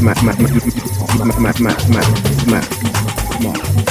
Map, map, map, map, map, map, map, map. math,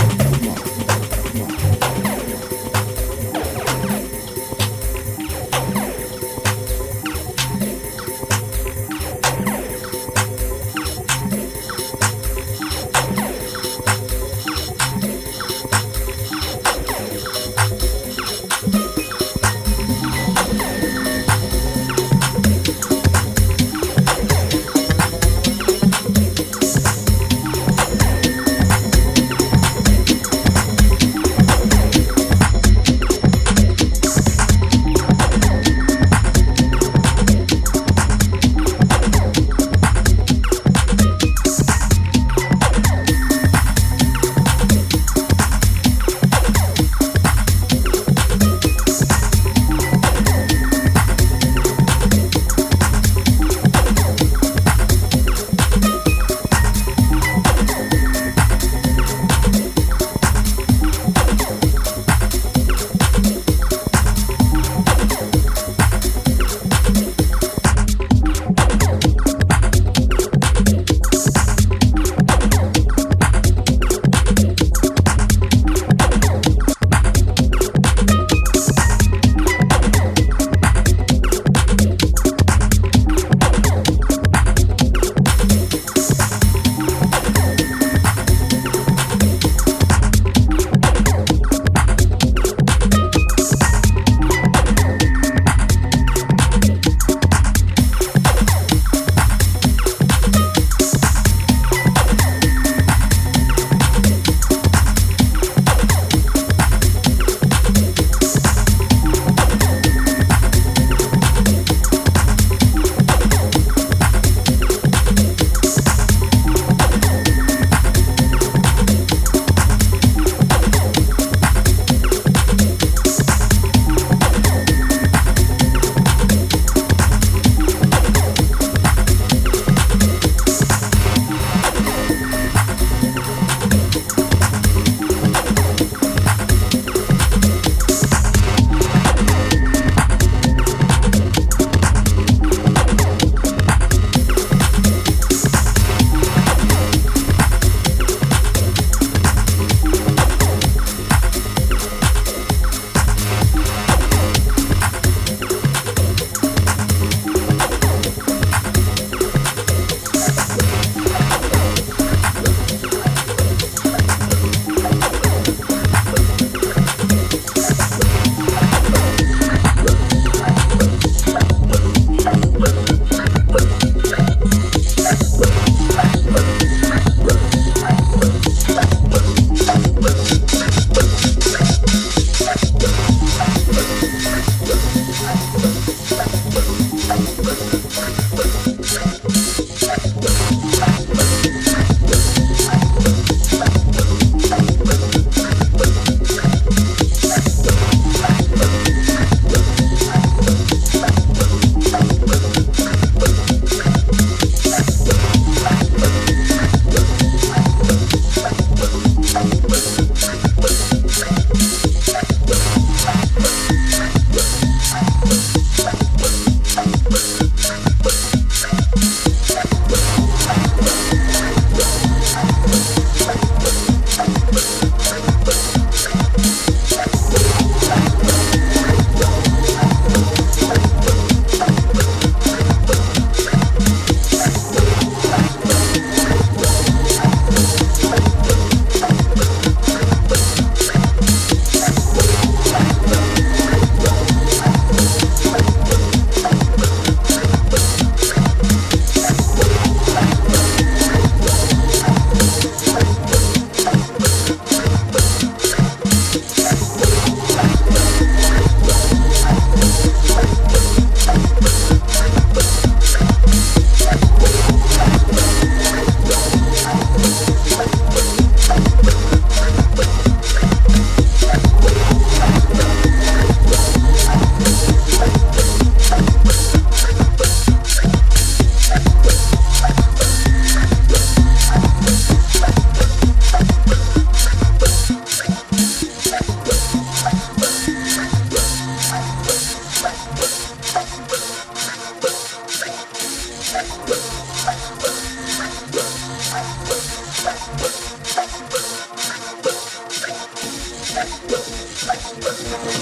I'm sorry.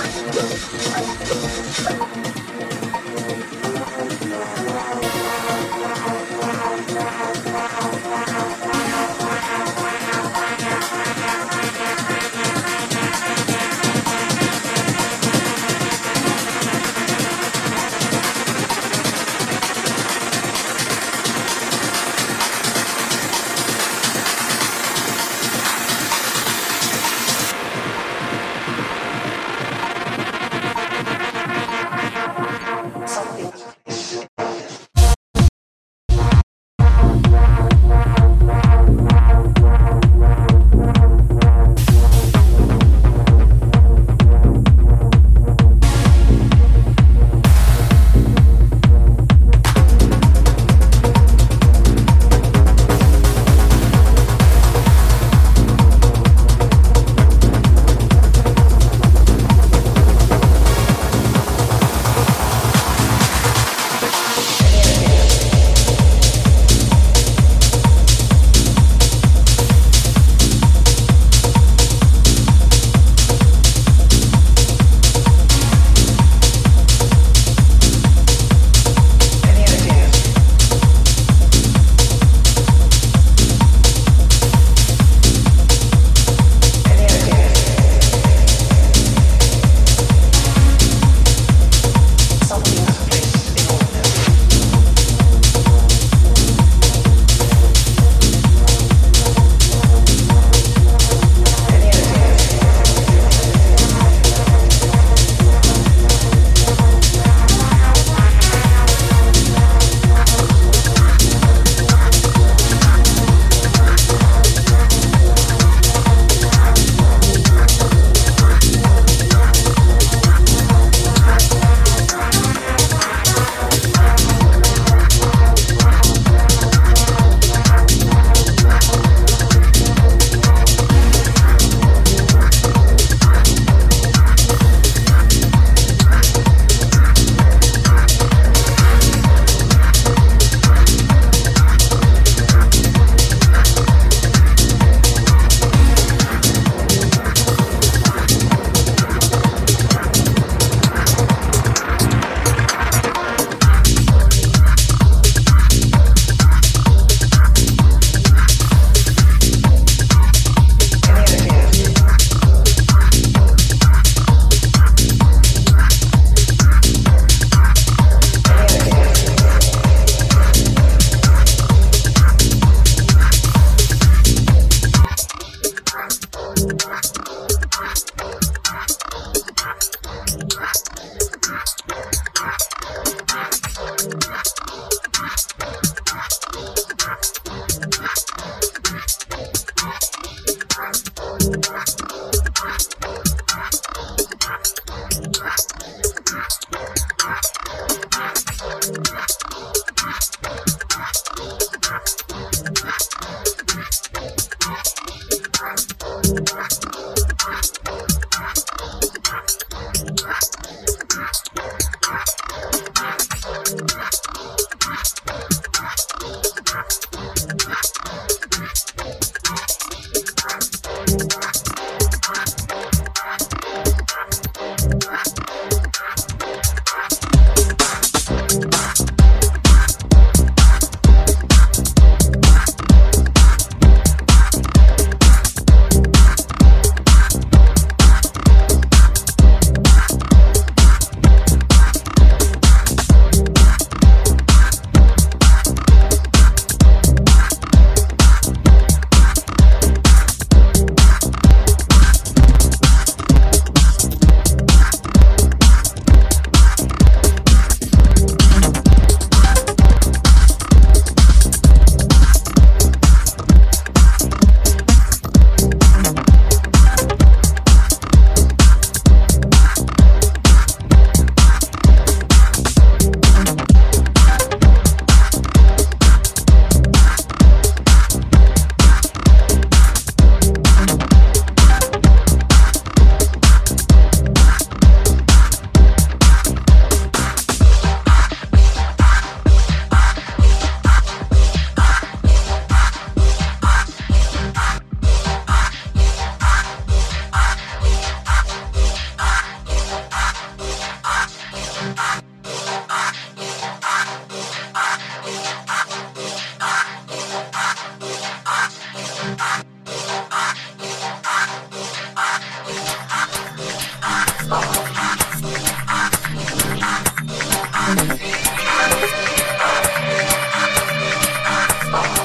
Bye.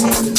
Peace.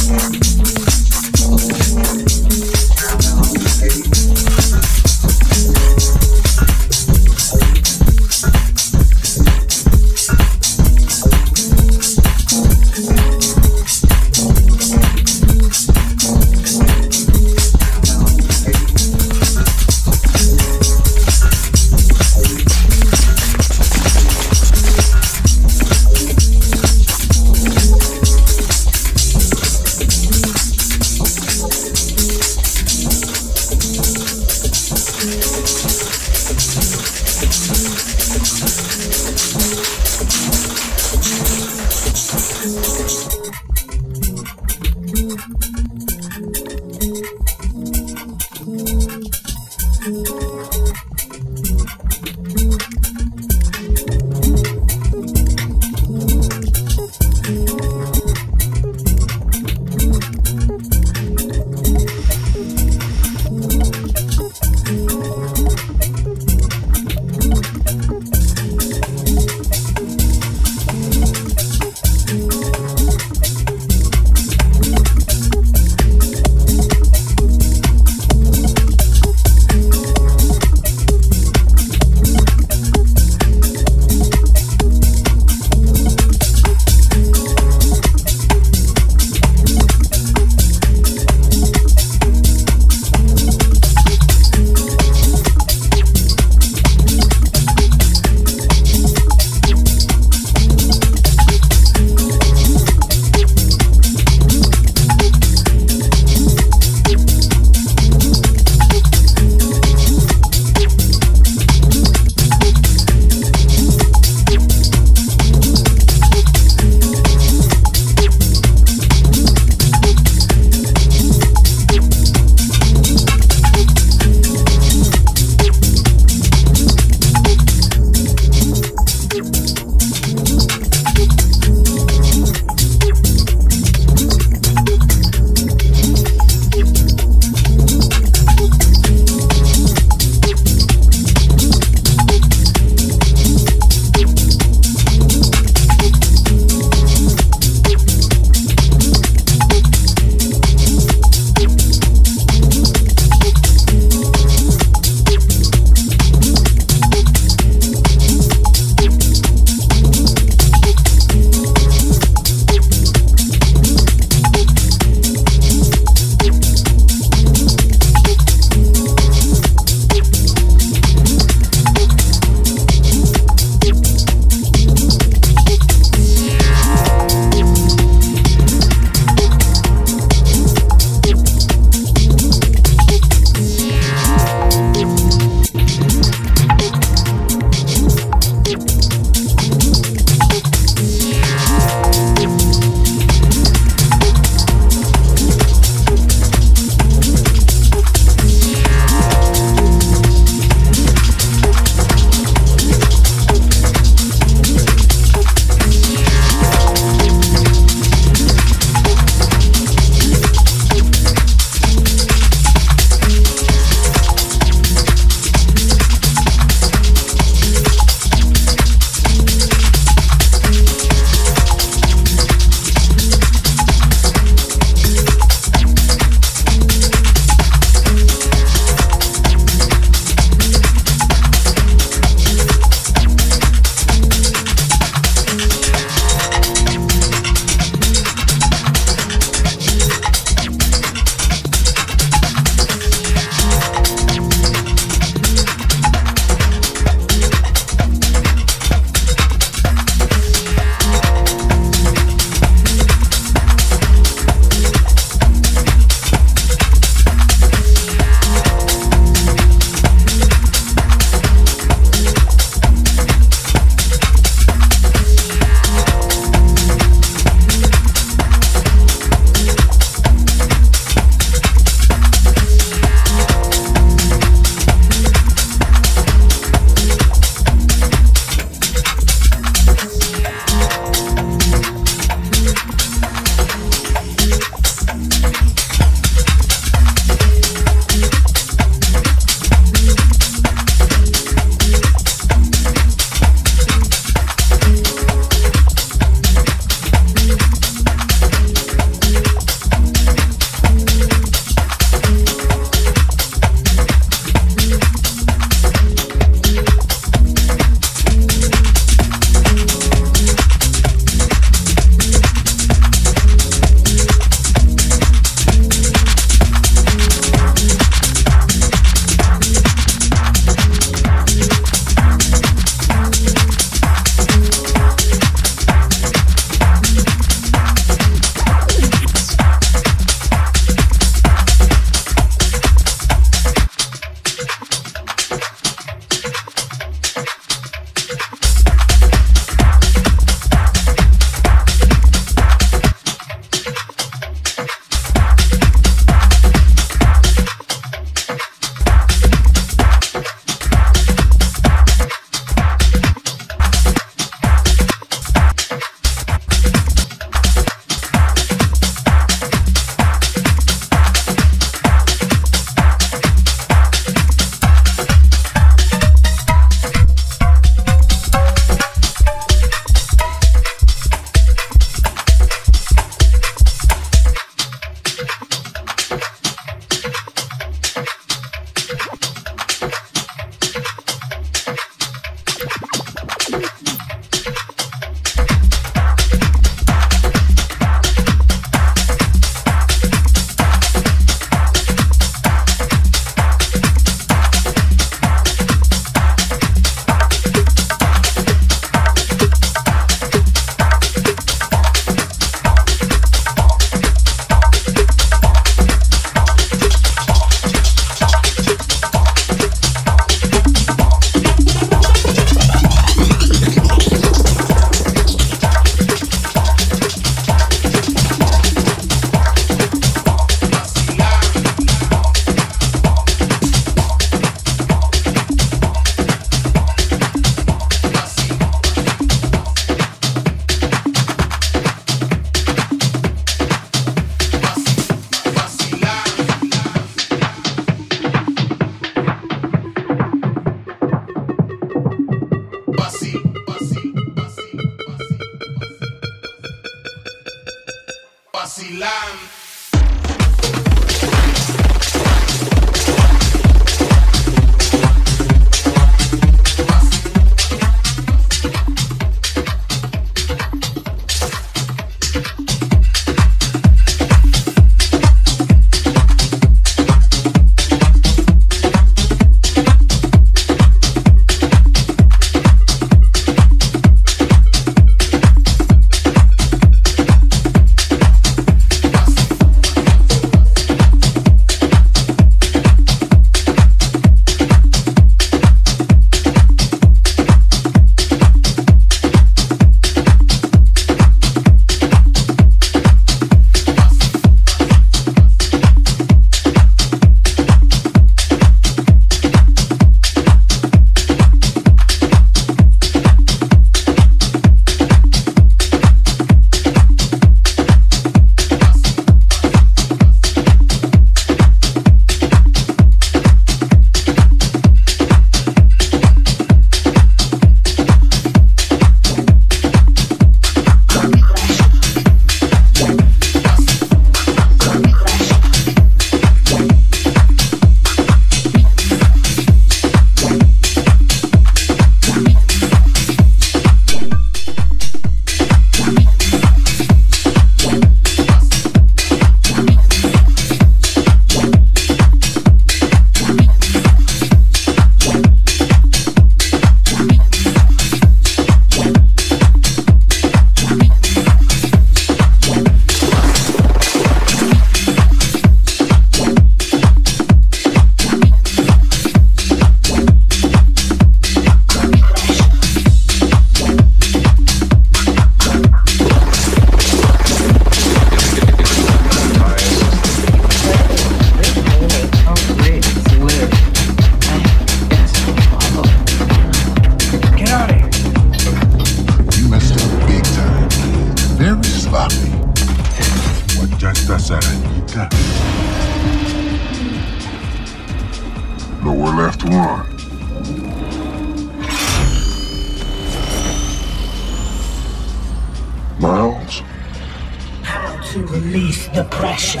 Release the pressure.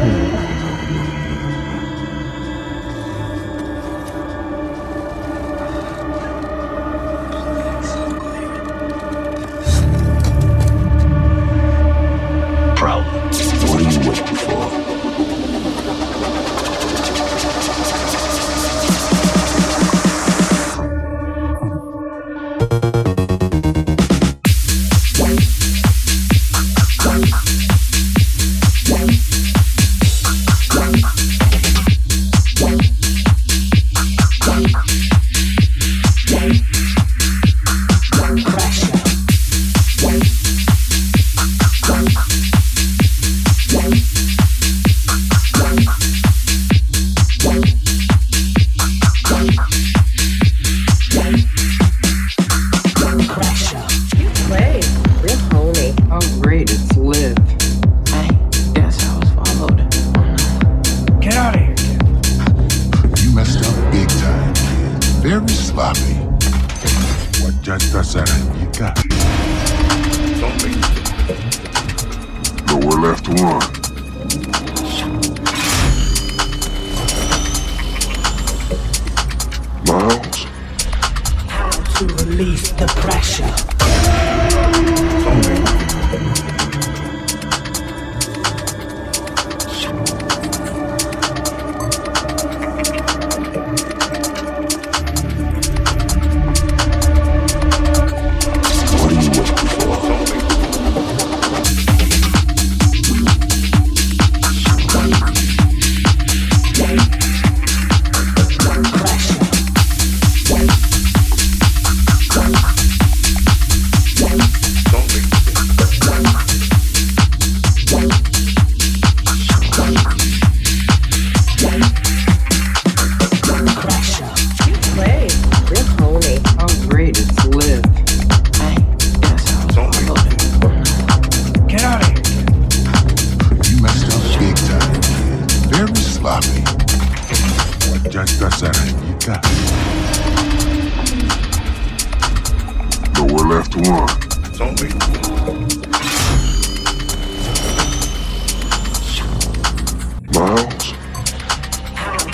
Hmm.